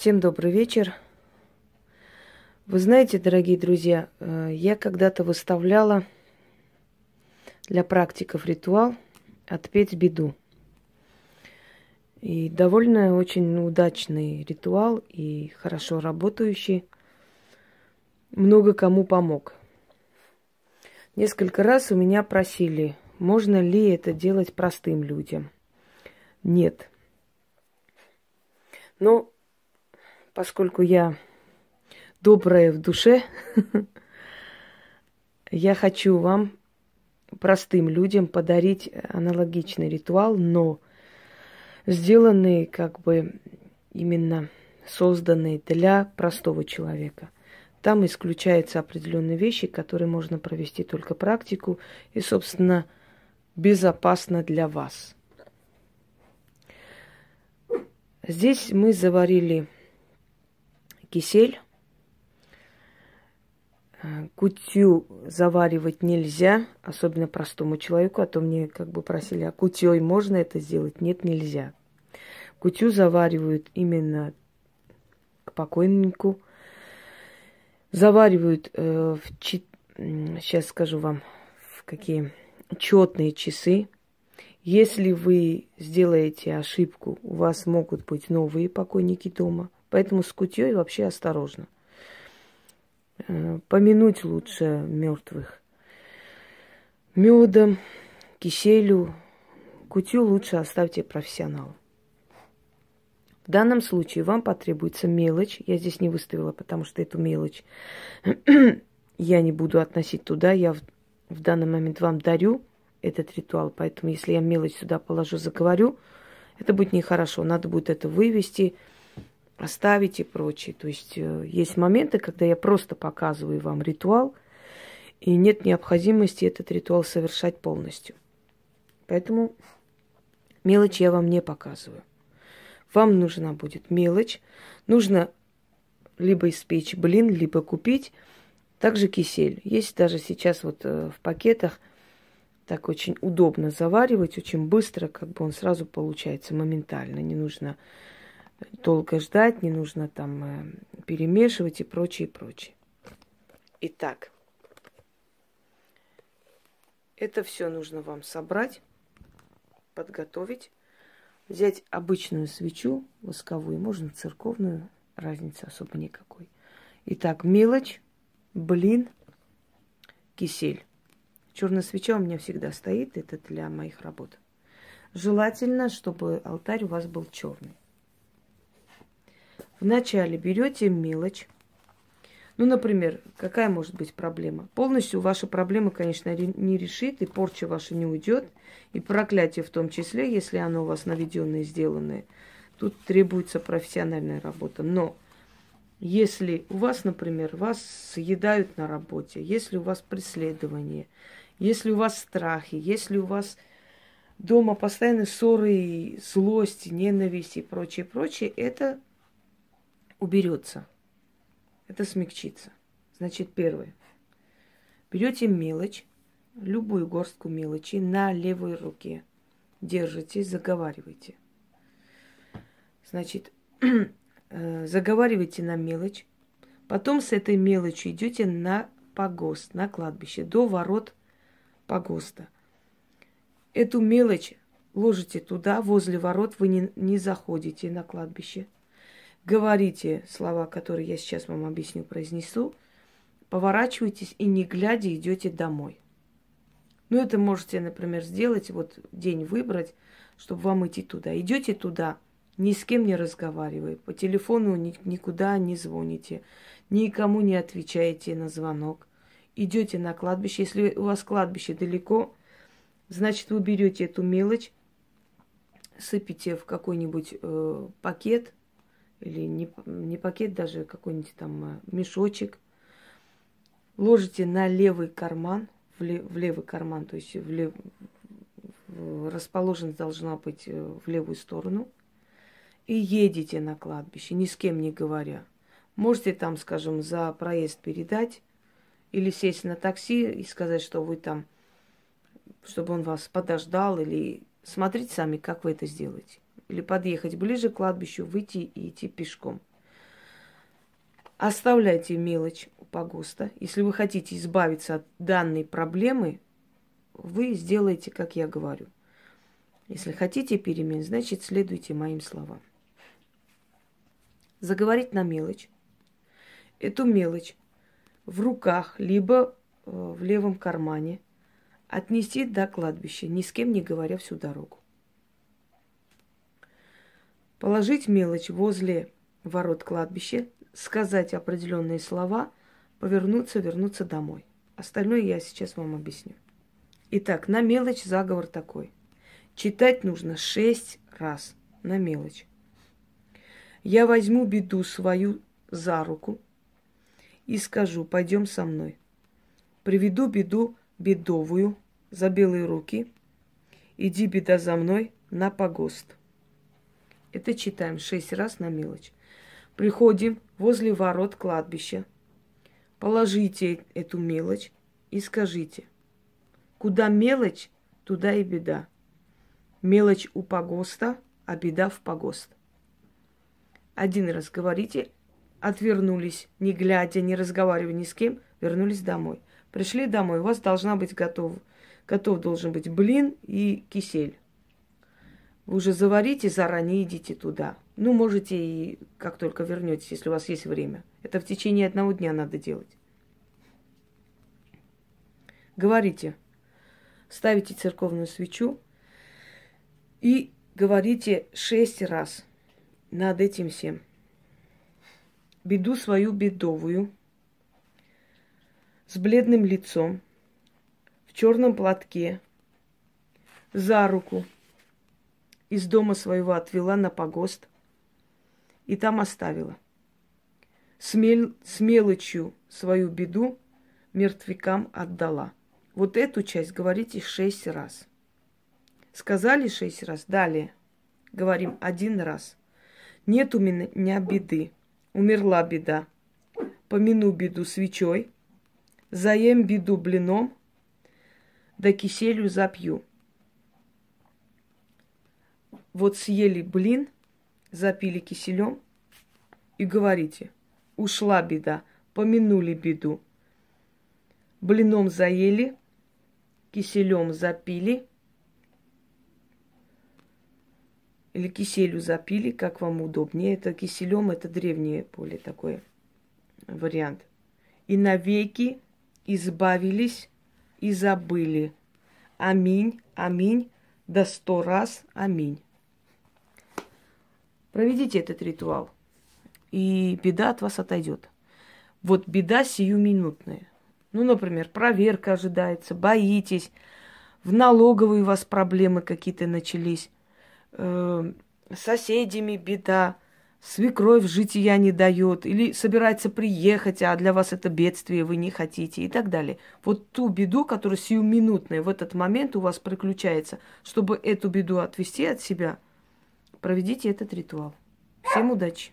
Всем добрый вечер. Вы знаете, дорогие друзья, э, я когда-то выставляла для практиков ритуал «Отпеть беду». И довольно очень удачный ритуал и хорошо работающий. Много кому помог. Несколько раз у меня просили, можно ли это делать простым людям. Нет. Но поскольку я добрая в душе, я хочу вам, простым людям, подарить аналогичный ритуал, но сделанный как бы именно созданный для простого человека. Там исключаются определенные вещи, которые можно провести только практику и, собственно, безопасно для вас. Здесь мы заварили кисель. Кутью заваривать нельзя, особенно простому человеку, а то мне как бы просили, а кутьей можно это сделать? Нет, нельзя. Кутью заваривают именно к покойнику. Заваривают э, в чит... сейчас скажу вам, в какие четные часы. Если вы сделаете ошибку, у вас могут быть новые покойники дома – Поэтому с кутьей вообще осторожно. Э, помянуть лучше мертвых. Медом, киселю, кутью лучше оставьте профессионалу. В данном случае вам потребуется мелочь. Я здесь не выставила, потому что эту мелочь я не буду относить туда. Я в, в данный момент вам дарю этот ритуал. Поэтому если я мелочь сюда положу, заговорю, это будет нехорошо. Надо будет это вывести, оставить и прочее. То есть э, есть моменты, когда я просто показываю вам ритуал, и нет необходимости этот ритуал совершать полностью. Поэтому мелочь я вам не показываю. Вам нужна будет мелочь. Нужно либо испечь блин, либо купить. Также кисель. Есть даже сейчас вот э, в пакетах так очень удобно заваривать, очень быстро, как бы он сразу получается моментально. Не нужно долго ждать, не нужно там э, перемешивать и прочее, и прочее. Итак, это все нужно вам собрать, подготовить, взять обычную свечу восковую, можно церковную, разницы особо никакой. Итак, мелочь, блин, кисель. Черная свеча у меня всегда стоит, это для моих работ. Желательно, чтобы алтарь у вас был черный. Вначале берете мелочь. Ну, например, какая может быть проблема? Полностью ваша проблема, конечно, не решит, и порча ваша не уйдет, и проклятие в том числе, если оно у вас наведенное сделанное. Тут требуется профессиональная работа. Но если у вас, например, вас съедают на работе, если у вас преследование, если у вас страхи, если у вас дома постоянно ссоры, злость, ненависть и прочее, прочее, это уберется. Это смягчится. Значит, первое. Берете мелочь, любую горстку мелочи на левой руке. Держите, заговаривайте. Значит, э, заговаривайте на мелочь. Потом с этой мелочью идете на погост, на кладбище, до ворот погоста. Эту мелочь ложите туда, возле ворот, вы не, не заходите на кладбище – говорите слова, которые я сейчас вам объясню, произнесу, поворачивайтесь и не глядя идете домой. Ну, это можете, например, сделать, вот день выбрать, чтобы вам идти туда. Идете туда, ни с кем не разговаривая, по телефону ни, никуда не звоните, никому не отвечаете на звонок. Идете на кладбище. Если у вас кладбище далеко, значит, вы берете эту мелочь, сыпите в какой-нибудь э, пакет – или не, не пакет даже, какой-нибудь там э, мешочек. Ложите на левый карман, в, лев, в левый карман, то есть в лев, расположенность должна быть э, в левую сторону. И едете на кладбище, ни с кем не говоря. Можете там, скажем, за проезд передать или сесть на такси и сказать, что вы там, чтобы он вас подождал, или смотрите сами, как вы это сделаете или подъехать ближе к кладбищу, выйти и идти пешком. Оставляйте мелочь у погоста. Если вы хотите избавиться от данной проблемы, вы сделаете, как я говорю. Если хотите перемен, значит, следуйте моим словам. Заговорить на мелочь. Эту мелочь в руках, либо э, в левом кармане отнести до кладбища, ни с кем не говоря всю дорогу. Положить мелочь возле ворот кладбища, сказать определенные слова, повернуться, вернуться домой. Остальное я сейчас вам объясню. Итак, на мелочь заговор такой. Читать нужно шесть раз на мелочь. Я возьму беду свою за руку и скажу, пойдем со мной. Приведу беду бедовую за белые руки. Иди, беда, за мной на погост. Это читаем шесть раз на мелочь. Приходим возле ворот кладбища. Положите эту мелочь и скажите – Куда мелочь, туда и беда. Мелочь у погоста, а беда в погост. Один раз говорите, отвернулись, не глядя, не разговаривая ни с кем, вернулись домой. Пришли домой, у вас должна быть готов, готов должен быть блин и кисель. Вы уже заварите заранее, идите туда. Ну, можете и как только вернетесь, если у вас есть время. Это в течение одного дня надо делать. Говорите, ставите церковную свечу и говорите шесть раз над этим всем. Беду свою бедовую, с бледным лицом, в черном платке, за руку из дома своего отвела на погост и там оставила. Смель, с мелочью свою беду мертвякам отдала – вот эту часть говорите шесть раз. Сказали шесть раз, далее говорим один раз. Нет у меня беды, умерла беда. Помяну беду свечой, заем беду блином, да киселю запью. Вот съели блин, запили киселем и говорите, ушла беда, помянули беду. Блином заели, киселем запили или киселю запили, как вам удобнее. Это киселем, это древнее более такой вариант. И навеки избавились и забыли. Аминь, аминь, до сто раз аминь. Проведите этот ритуал, и беда от вас отойдет. Вот беда сиюминутная. Ну, например, проверка ожидается, боитесь, в налоговой у вас проблемы какие-то начались, э, соседями беда, свекровь жития не дает, или собирается приехать, а для вас это бедствие, вы не хотите, и так далее. Вот ту беду, которая сиюминутная в этот момент у вас приключается, чтобы эту беду отвести от себя, проведите этот ритуал. Всем удачи!